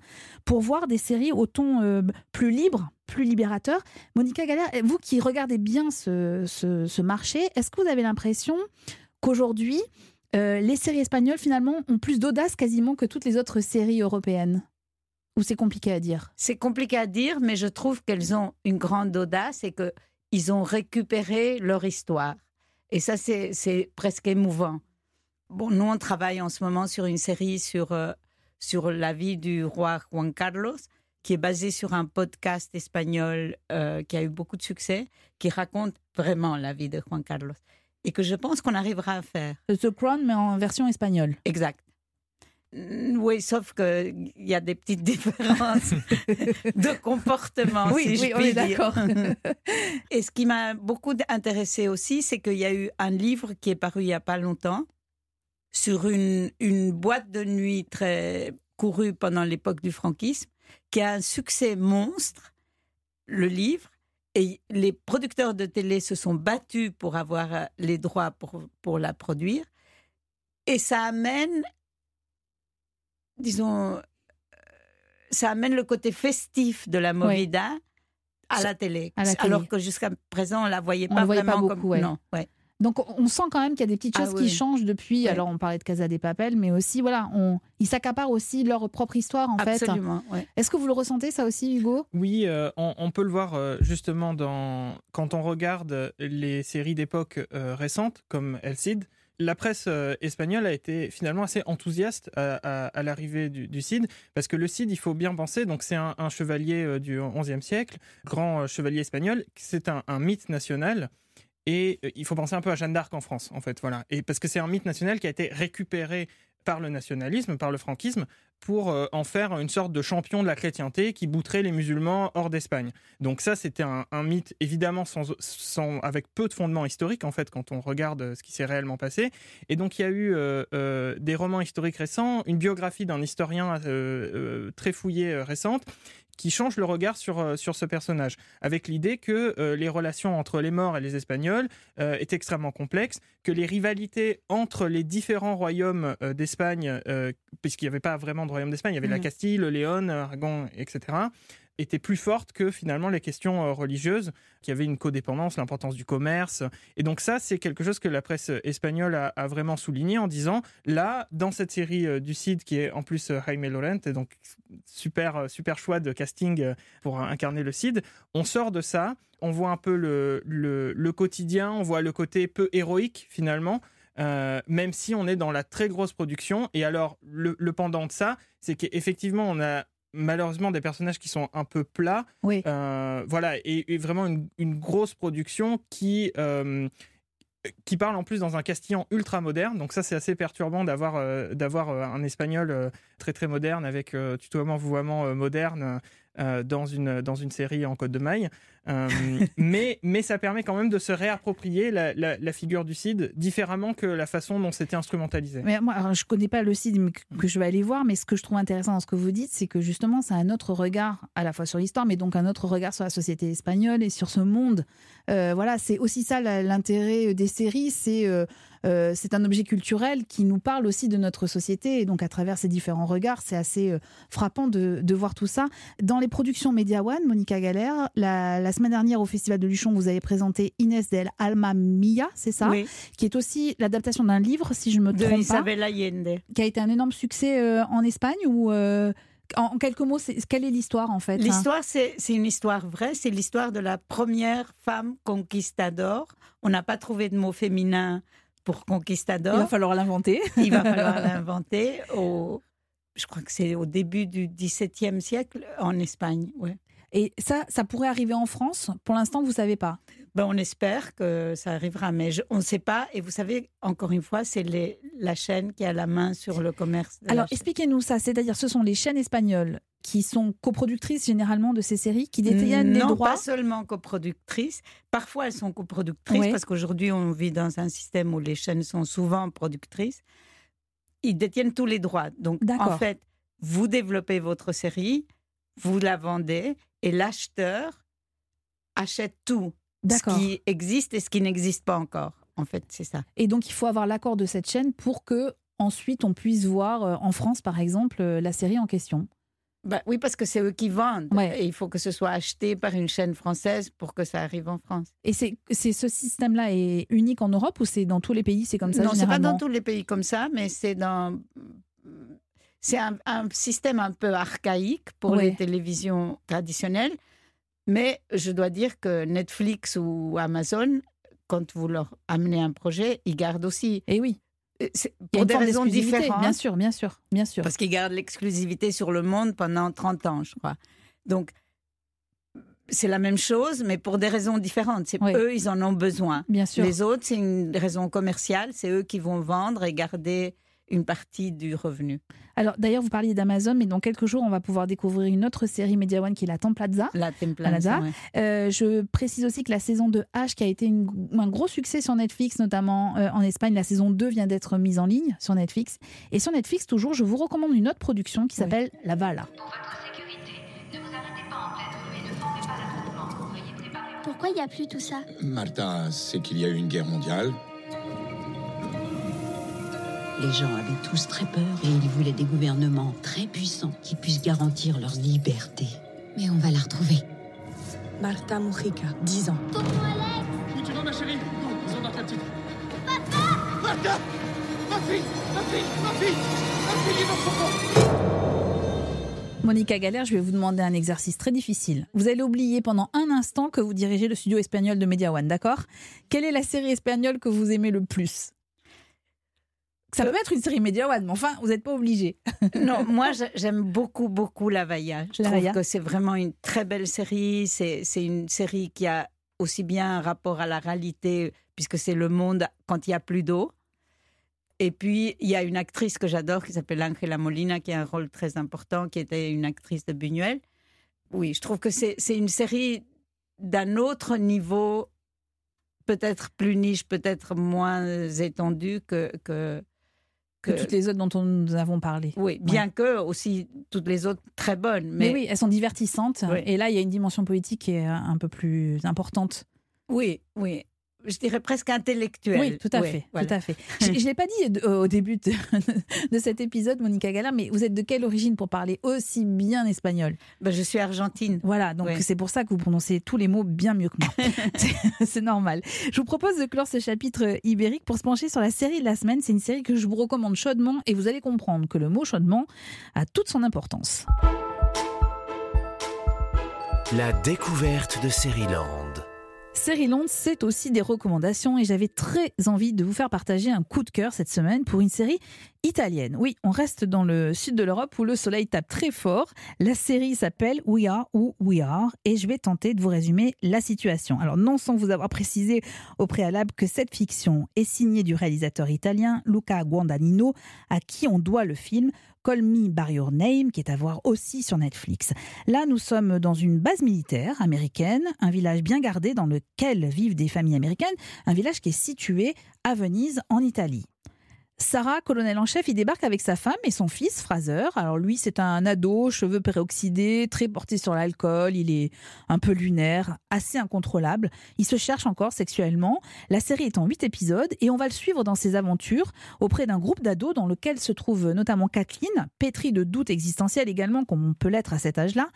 Speaker 1: pour voir des séries au ton euh, plus libre, plus libérateur. Monica Galère, vous qui regardez bien ce, ce- marché, est-ce que vous avez l'impression qu'aujourd'hui euh, les séries espagnoles finalement ont plus d'audace quasiment que toutes les autres séries européennes? Ou c'est compliqué à dire?
Speaker 6: C'est compliqué à dire, mais je trouve qu'elles ont une grande audace et qu'ils ont récupéré leur histoire. Et ça, c'est c'est presque émouvant. Bon, nous, on travaille en ce moment sur une série sur, euh, sur la vie du roi Juan Carlos, qui est basée sur un podcast espagnol euh, qui a eu beaucoup de succès, qui raconte vraiment la vie de Juan Carlos. Et que je pense qu'on arrivera à faire.
Speaker 1: The Crown, mais en version espagnole.
Speaker 6: Exact. Mm, Oui, sauf qu'il y a des petites différences de comportement.
Speaker 1: Oui,
Speaker 6: si
Speaker 1: oui,
Speaker 6: je
Speaker 1: on
Speaker 6: puis
Speaker 1: est d'accord.
Speaker 6: Et ce qui m'a beaucoup intéressé aussi, c'est qu'il y a eu un livre qui est paru il n'y a pas longtemps sur une, une boîte de nuit très courue pendant l'époque du franquisme, qui a un succès monstre, le livre. Et les producteurs de télé se sont battus pour avoir euh, les droits pour, pour la produire. Et ça amène, disons, euh, ça amène le côté festif de la Movida à la télé.
Speaker 1: À la télé.
Speaker 6: Alors que jusqu'à présent, on la voyait
Speaker 1: On
Speaker 6: pas
Speaker 1: le voyait pas
Speaker 6: vraiment
Speaker 1: beaucoup,
Speaker 6: comme.
Speaker 1: ouais.
Speaker 6: Non, ouais.
Speaker 1: Donc on sent quand même qu'il y a des petites
Speaker 6: Ah
Speaker 1: choses
Speaker 6: oui.
Speaker 1: qui changent depuis.
Speaker 6: Ouais.
Speaker 1: Alors on parlait de Casa des Papel, mais aussi voilà, on, ils s'accaparent aussi leur propre histoire en fait.
Speaker 6: Absolument, ouais.
Speaker 1: Est-ce que vous le ressentez ça aussi, Hugo?
Speaker 5: Oui, euh, on, on peut le voir euh, justement dans, quand on regarde les séries d'époque euh, récentes comme El Cid. La presse espagnole a été finalement assez enthousiaste à, à- à l'arrivée du, du Cid, parce que le Cid, il faut bien penser, donc c'est un, un chevalier du XIe siècle, grand chevalier espagnol, c'est un, un mythe national. Et euh, il faut penser un peu à Jeanne d'Arc en France, en fait, voilà. Et parce que c'est un mythe national qui a été récupéré par le nationalisme, par le franquisme, pour euh, en faire une sorte de champion de la chrétienté qui bouterait les musulmans hors d'Espagne. Donc ça, c'était un, mythe évidemment sans, avec peu de fondements historiques en fait quand on regarde euh, ce qui s'est réellement passé. Et donc il y a eu euh, des romans historiques récents, une biographie d'un historien très fouillé récente qui change le regard sur, sur ce personnage, avec l'idée que les relations entre les morts et les Espagnols euh, est extrêmement complexe, que les rivalités entre les différents royaumes d'Espagne, puisqu'il n'y avait pas vraiment royaume d'Espagne, il y avait la
Speaker 6: Mhm.
Speaker 5: Castille, le Léon, Aragon, etc., étaient plus fortes que finalement les questions euh, religieuses, qui avaient une codépendance, l'importance du commerce. Et donc ça, c'est quelque chose que la presse espagnole a, a vraiment souligné en disant, là, dans cette série euh, du CID, qui est en plus euh, Jaime Laurent, et donc super, euh, super choix de casting euh, pour incarner le CID, on sort de ça, on voit un peu le, le, le quotidien, on voit le côté peu héroïque finalement, euh, même si on est dans la très grosse production. Et alors, le, le pendant de ça, c'est qu'effectivement, on a malheureusement des personnages qui sont un peu plats.
Speaker 1: Oui.
Speaker 5: Euh, voilà, et, et vraiment une, une grosse production qui. euh, qui parle en plus dans un castillan ultra moderne, donc ça c'est assez perturbant d'avoir euh, d'avoir un espagnol euh, très très moderne avec euh, tutoiement vouvoiement moderne euh, dans une dans une série en code de maille. Euh, mais mais ça permet quand même de se réapproprier la, la, la figure du Cid différemment que la façon dont c'était instrumentalisé.
Speaker 1: Mais moi, alors, je connais pas le site mais que, je vais aller voir, mais ce que je trouve intéressant dans ce que vous dites, c'est que justement, c'est un autre regard à la fois sur l'histoire, mais donc un autre regard sur la société espagnole et sur ce monde. Euh, voilà, c'est aussi ça l'intérêt des séries, c'est euh, c'est un objet culturel qui nous parle aussi de notre société, et donc à travers ces différents regards, c'est assez euh, frappant de, de voir tout ça. Dans les productions Media One, Monica Galère, la, la semaine dernière au Festival de Luchon, vous avez présenté Inès del Alma Mia, c'est ça?
Speaker 6: Oui.
Speaker 1: Qui est aussi l'adaptation d'un livre, si je me
Speaker 6: De
Speaker 1: trompe pas
Speaker 6: Isabel Allende.
Speaker 1: qui a été un énorme succès euh, en Espagne ou euh, En, quelques mots, c'est- quelle est l'histoire en fait hein?
Speaker 6: L'histoire, c'est c'est une histoire vraie. C'est l'histoire de la première femme conquistador. On n'a pas trouvé de mot féminin pour conquistador.
Speaker 1: Il va falloir l'inventer.
Speaker 6: Il va falloir l'inventer. Au, je crois que c'est au début du XVIIe siècle en Espagne. Ouais.
Speaker 1: Et ça, ça pourrait arriver en France? Pour l'instant, vous savez pas?
Speaker 6: Ben, on espère que ça arrivera, mais je- on ne sait pas. Et vous savez, encore une fois, c'est les- la chaîne qui a la main sur le commerce.
Speaker 1: Alors, expliquez-nous ça. C'est-à-dire, ce sont les chaînes espagnoles qui sont coproductrices généralement de ces séries, qui détiennent les
Speaker 6: non,
Speaker 1: droits.
Speaker 6: pas seulement coproductrices. Parfois, elles sont coproductrices
Speaker 1: Oui.
Speaker 6: parce qu'aujourd'hui, on vit dans un système où les chaînes sont souvent productrices. Ils détiennent tous les droits. Donc, en fait, vous développez votre série, vous la vendez et l'acheteur achète tout. Ce qui existe et ce qui n'existe pas encore. En fait, c'est ça.
Speaker 1: Et donc, il faut avoir l'accord de cette chaîne pour que ensuite on puisse voir euh, en France, par exemple, euh, la série en question.
Speaker 6: Bah, oui, parce que c'est eux qui vendent.
Speaker 1: Ouais.
Speaker 6: Et il faut que ce soit acheté par une chaîne française pour que ça arrive en France.
Speaker 1: Et c'est ce système-là est unique en Europe ou c'est dans tous les pays C'est comme ça
Speaker 6: non, c'est pas dans tous les pays comme ça, mais c'est dans. C'est un, un système un peu archaïque pour les télévisions traditionnelles, mais je dois dire que Netflix ou Amazon, quand vous leur amenez un projet, ils gardent aussi.
Speaker 1: Et oui.
Speaker 6: Pour des raisons différentes.
Speaker 1: Bien sûr, bien sûr, bien sûr.
Speaker 6: Parce qu'ils gardent l'exclusivité sur le monde pendant 30 ans, je crois. Donc, c'est la même chose, mais pour des raisons différentes. C'est
Speaker 1: Oui.
Speaker 6: eux, ils en ont besoin.
Speaker 1: Bien sûr.
Speaker 6: Les autres, c'est une raison commerciale. C'est eux qui vont vendre et garder une partie du revenu.
Speaker 1: Alors d'ailleurs, vous parliez d'Amazon, mais dans quelques jours, on va pouvoir découvrir une autre série Media One qui est la Templaza.
Speaker 6: La Templanza,
Speaker 1: Plaza.
Speaker 6: ouais.
Speaker 1: Euh, je précise aussi que la saison de H, qui a été une- un gros succès sur Netflix, notamment euh, en Espagne, la saison 2 vient d'être mise en ligne sur Netflix. Et sur Netflix, toujours, je vous recommande une autre production qui s'appelle La Vala.
Speaker 15: Pourquoi il n'y a plus tout ça?
Speaker 16: Martha, c'est qu'il y a eu une guerre mondiale.
Speaker 17: Les gens avaient tous très peur et ils voulaient des gouvernements très puissants qui puissent garantir leur liberté. Mais on va la retrouver.
Speaker 13: Marta Mujica, 10 ans.
Speaker 11: Où tu vas, ma chérie Non, ils ont la petite.
Speaker 12: Martha Ma fille Ma fille Ma fille Ma fille est dans son corps
Speaker 1: Monica Galère, je vais vous demander un exercice très difficile. Vous allez oublier pendant un instant que vous dirigez le studio espagnol de Media One, d'accord? Quelle est la série espagnole que vous aimez le plus? Ça peut être une série Media One, mais enfin, vous n'êtes pas obligé.
Speaker 6: non, moi j'ai- j'aime beaucoup, beaucoup La Valla. Je
Speaker 1: La
Speaker 6: trouve que c'est vraiment une très belle série. C'est une série qui a aussi bien un rapport à la réalité, puisque c'est le monde quand il n'y a plus d'eau. Et puis, il y a une actrice que j'adore qui s'appelle Angela Molina, qui a un rôle très important, qui était une actrice de Buñuel. Oui, je trouve que c'est c'est une série d'un autre niveau, peut-être plus niche, peut-être moins étendue que, que,
Speaker 1: Que toutes les autres dont on- nous avons parlé.
Speaker 6: Oui, bien que aussi toutes les autres très bonnes.
Speaker 1: Mais,
Speaker 6: Mais,
Speaker 1: oui, elles sont divertissantes.
Speaker 6: Oui.
Speaker 1: Et là, il y a une dimension politique qui est un peu plus importante.
Speaker 6: oui, oui. Je dirais presque intellectuelle.
Speaker 1: Oui, tout à
Speaker 6: Oui,
Speaker 1: fait,
Speaker 6: voilà.
Speaker 1: tout à fait. Je ne l'ai pas dit de- au début de, de cet épisode, Monica Galère, mais vous êtes de quelle origine pour parler aussi bien espagnol?
Speaker 6: Ben, Je suis argentine.
Speaker 1: Voilà, donc
Speaker 6: Oui.
Speaker 1: c'est pour ça que vous prononcez tous les mots bien mieux que moi. C'est- normal. Je vous propose de clore ce chapitre ibérique pour se pencher sur la série de la semaine. C'est une série que je vous recommande chaudement et vous allez comprendre que le mot chaudement a toute son importance.
Speaker 4: La découverte de Seriland.
Speaker 1: Seriland, c'est aussi des recommandations et j'avais très envie de vous faire partager un coup de cœur cette semaine pour une série italienne. Oui, on reste dans le sud de l'Europe où le soleil tape très fort. La série s'appelle We Are ou We Are et je vais tenter de vous résumer la situation. Alors non sans vous avoir précisé au préalable que cette fiction est signée du réalisateur italien Luca Guadagnino à qui on doit le film Call Me By Your Name, qui est à voir aussi sur Netflix. Là, nous sommes dans une base militaire américaine, un village bien gardé dans lequel vivent des familles américaines, un village qui est situé à Venise, en Italie. Sarah, colonel en chef, il débarque avec sa femme et son fils, Fraser. Alors lui, c'est un ado, cheveux peroxydés, très porté sur l'alcool, il est un peu lunaire, assez incontrôlable. Il se cherche encore sexuellement. La série est en huit épisodes et on va le suivre dans ses aventures auprès d'un groupe d'ados dans lequel se trouve notamment Kathleen, pétrie de doutes existentiels également, comme on peut l'être à cet âge-là.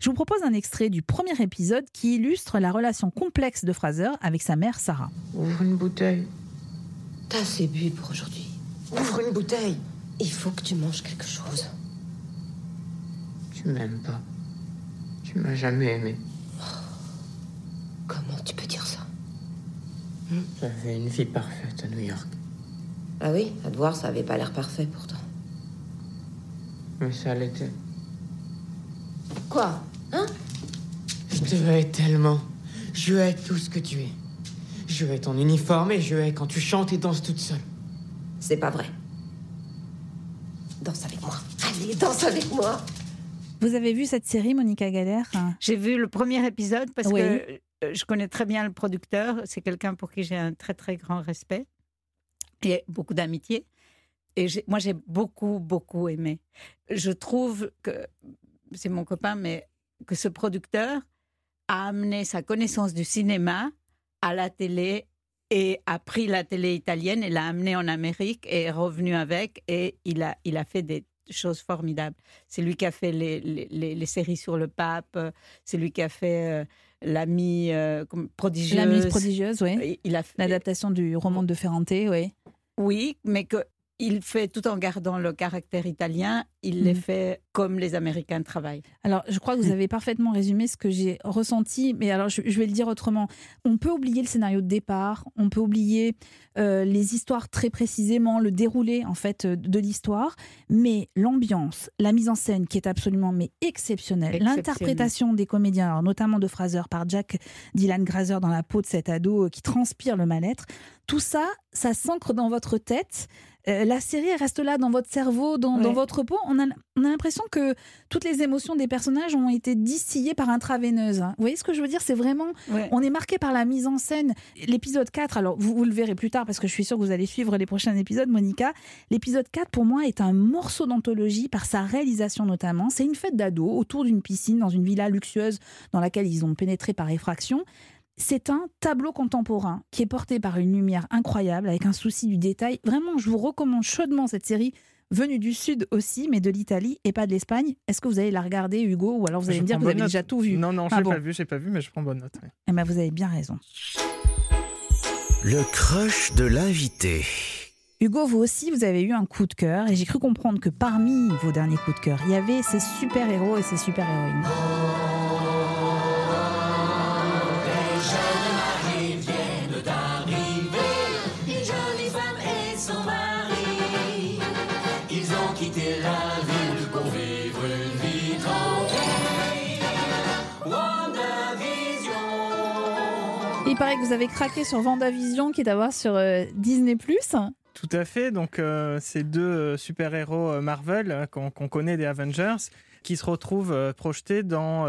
Speaker 1: Je vous propose un extrait du premier épisode qui illustre la relation complexe de Fraser avec sa mère Sarah.
Speaker 18: Ouvre une bouteille.
Speaker 17: T'as assez bu pour aujourd'hui.
Speaker 18: Ouvre une bouteille.
Speaker 17: Il faut que tu manges quelque chose.
Speaker 18: Tu m'aimes pas. Tu m'as jamais aimé.
Speaker 10: Comment tu peux dire ça?
Speaker 18: J'avais une vie parfaite à New York.
Speaker 10: Ah oui, à te voir, ça avait pas l'air parfait pourtant.
Speaker 18: Mais ça l'était.
Speaker 10: Quoi? Hein?
Speaker 18: Je te hais tellement. Je hais tout ce que tu es. Je hais ton uniforme et je hais quand tu chantes et danses toute seule.
Speaker 10: C'est pas vrai. Danse avec moi. Allez, danse avec moi.
Speaker 1: Vous avez vu cette série, Monica Galère?
Speaker 6: J'ai vu le premier épisode parce
Speaker 1: Oui.
Speaker 6: que euh, je connais très bien le producteur. C'est quelqu'un pour qui j'ai un très très grand respect et beaucoup d'amitié. Et moi, j'ai beaucoup, beaucoup aimé. Je trouve que, c'est mon copain, mais que ce producteur a amené sa connaissance du cinéma à la télé et a pris la télé italienne et l'a amené en Amérique et est revenu avec et il a, il a fait des choses formidables. C'est lui qui a fait les, les, les- séries sur le pape, c'est lui qui a fait euh, l'ami euh, prodigieuse.
Speaker 1: La Mise prodigieuse, oui.
Speaker 6: Il a
Speaker 1: L'adaptation du roman de Ferrante, oui.
Speaker 6: Oui, mais que il fait tout en gardant le caractère italien, il les
Speaker 1: Mhm.
Speaker 6: fait comme les Américains travaillent.
Speaker 1: Alors, je crois que vous avez parfaitement résumé ce que j'ai ressenti, mais alors je, je vais le dire autrement. On peut oublier le scénario de départ, on peut oublier euh, les histoires très précisément, le déroulé en fait euh, de l'histoire, mais l'ambiance, la mise en scène qui est absolument mais exceptionnelle,
Speaker 6: Exceptionnelle.
Speaker 1: l'interprétation des comédiens, alors notamment de Fraser par Jack Dylan Grazer dans la peau de cet ado euh, qui transpire le mal-être, tout ça, ça s'ancre dans votre tête. Euh, la série reste là dans votre cerveau, dans, votre peau. On a, on a l'impression que toutes les émotions des personnages ont été distillées par intraveineuse. hein. Vous voyez ce que je veux dire? C'est vraiment.
Speaker 6: Ouais.
Speaker 1: On est marqué par la mise en scène. L'épisode 4, alors vous, vous le verrez plus tard parce que je suis sûre que vous allez suivre les prochains épisodes, Monica. L'épisode 4, pour moi, est un morceau d'anthologie par sa réalisation notamment. C'est une fête d'ados autour d'une piscine dans une villa luxueuse dans laquelle ils ont pénétré par effraction. C'est un tableau contemporain qui est porté par une lumière incroyable, avec un souci du détail. Vraiment, je vous recommande chaudement cette série, venue du Sud aussi, mais de l'Italie et pas de l'Espagne. Est-ce que vous allez la regarder, Hugo Ou alors vous allez
Speaker 5: Je
Speaker 1: me dire que vous avez
Speaker 5: note.
Speaker 1: déjà tout vu?
Speaker 5: Non, non,
Speaker 1: Ah
Speaker 5: j'ai
Speaker 1: bon
Speaker 5: pas vu, j'ai pas vu, mais je prends bonne note. oui.
Speaker 1: Eh ben, vous avez bien raison.
Speaker 4: Le crush de l'invité.
Speaker 1: Hugo, vous aussi, vous avez eu un coup de cœur, et j'ai cru comprendre que parmi vos derniers coups de cœur, il y avait ces super-héros et ces super-héroïnes.
Speaker 19: Les
Speaker 1: Il paraît que vous avez craqué sur Vendavision, qui est à voir sur euh, Disney+.
Speaker 5: Tout à fait. Donc, euh, ces deux euh, super-héros Marvel qu'on connaît des Avengers qui se retrouvent projetés dans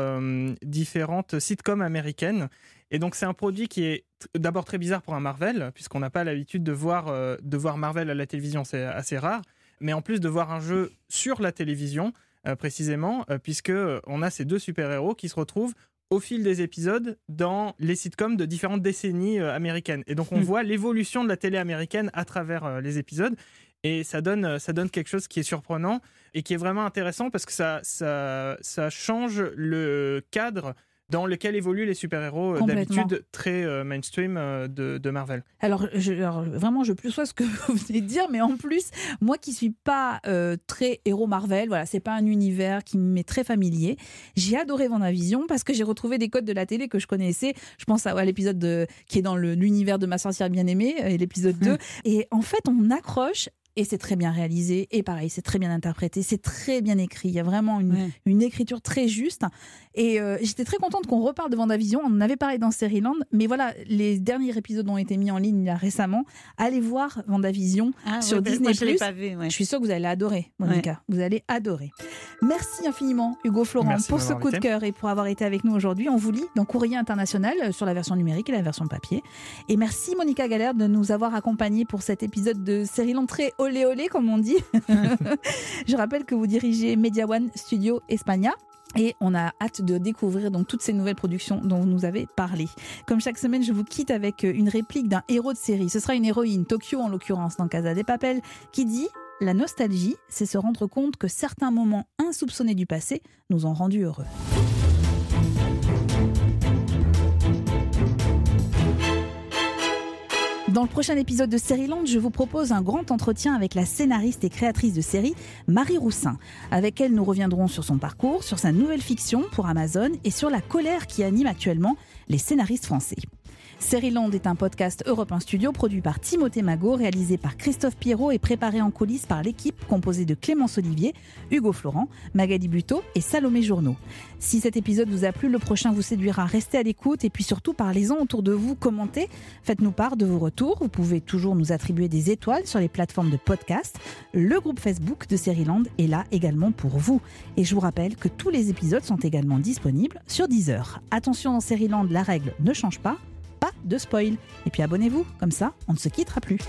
Speaker 5: différentes sitcoms américaines. Et donc, c'est un produit qui est d'abord très bizarre pour un Marvel, puisqu'on n'a pas l'habitude de voir, de voir Marvel à la télévision, c'est assez rare. Mais en plus de voir un jeu sur la télévision, précisément, puisque on a ces deux super-héros qui se retrouvent au fil des épisodes dans les sitcoms de différentes décennies euh, américaines. Et donc on
Speaker 1: Hmm.
Speaker 5: voit l'évolution de la télé américaine à travers euh, les épisodes. Et ça donne, euh, ça donne quelque chose qui est surprenant et qui est vraiment intéressant parce que ça, ça, ça change le cadre dans lequel évoluent les super-héros euh, d'habitude très euh, mainstream euh, de, de Marvel.
Speaker 1: Alors, je, alors, vraiment, je plus sois ce que vous venez de dire, mais en plus, moi qui suis pas euh, très héros Marvel, voilà, c'est pas un univers qui m'est très familier. J'ai adoré Vendavision parce que j'ai retrouvé des codes de la télé que je connaissais. Je pense à, à l'épisode de- qui est dans l'univers de ma sorcière bien-aimée, et l'épisode 2. Et en fait, on accroche. Et c'est très bien réalisé. Et pareil, c'est très bien interprété. C'est très bien écrit. Il y a vraiment une,
Speaker 6: Ouais.
Speaker 1: une écriture très juste. Et euh, j'étais très contente qu'on reparle de Vendavision. On en avait parlé dans Seriland. Mais voilà, les derniers épisodes ont été mis en ligne là, récemment. Allez voir Vendavision
Speaker 6: Ah,
Speaker 1: sur
Speaker 6: ouais,
Speaker 1: Disney+.
Speaker 6: moi, je l'ai pas vu, ouais.
Speaker 1: Je suis sûre que vous allez adorer, Monica. Vous allez adorer. Merci infiniment, Hugo Florent,
Speaker 5: Merci
Speaker 1: pour ce coup de cœur et pour avoir été avec nous aujourd'hui. On vous lit dans Courrier International euh, sur la version numérique et la version papier. Et merci, Monica Galère, de nous avoir accompagnés pour cet épisode de Seriland très olé olé, comme on dit. Je rappelle que vous dirigez Media One Studio Espagna. Et on a hâte de découvrir donc toutes ces nouvelles productions dont vous nous avez parlé. Comme chaque semaine, je vous quitte avec euh, une réplique d'un héros de série. Ce sera une héroïne, Tokyo en l'occurrence, dans Casa des Papel, qui dit La nostalgie, c'est se rendre compte que certains moments insoupçonnés du passé nous ont rendus heureux. Dans le prochain épisode de Land, je vous propose un grand entretien avec la scénariste et créatrice de série Marie Roussin. Avec elle, nous reviendrons sur son parcours, sur sa nouvelle fiction pour Amazon et sur la colère qui anime actuellement les scénaristes français. Land est un podcast Europe 1 Studio produit par Timothée Magot, réalisé par Christophe Pierrot et préparé en coulisses par l'équipe composée de Clémence Olivier, Hugo Florent, Magali Buteau et Salomé Journeau. Si cet épisode vous a plu, le prochain vous séduira. Restez à l'écoute et puis surtout parlez-en autour de vous, commentez, faites-nous part de vos retours. Vous pouvez toujours nous attribuer des étoiles sur les plateformes de podcast. Le groupe Facebook de Land est là également pour vous. Et je vous rappelle que tous les épisodes sont également disponibles sur Deezer. Attention dans Land, la règle ne change pas pas de spoil. Et puis abonnez-vous, comme ça, on ne se quittera plus.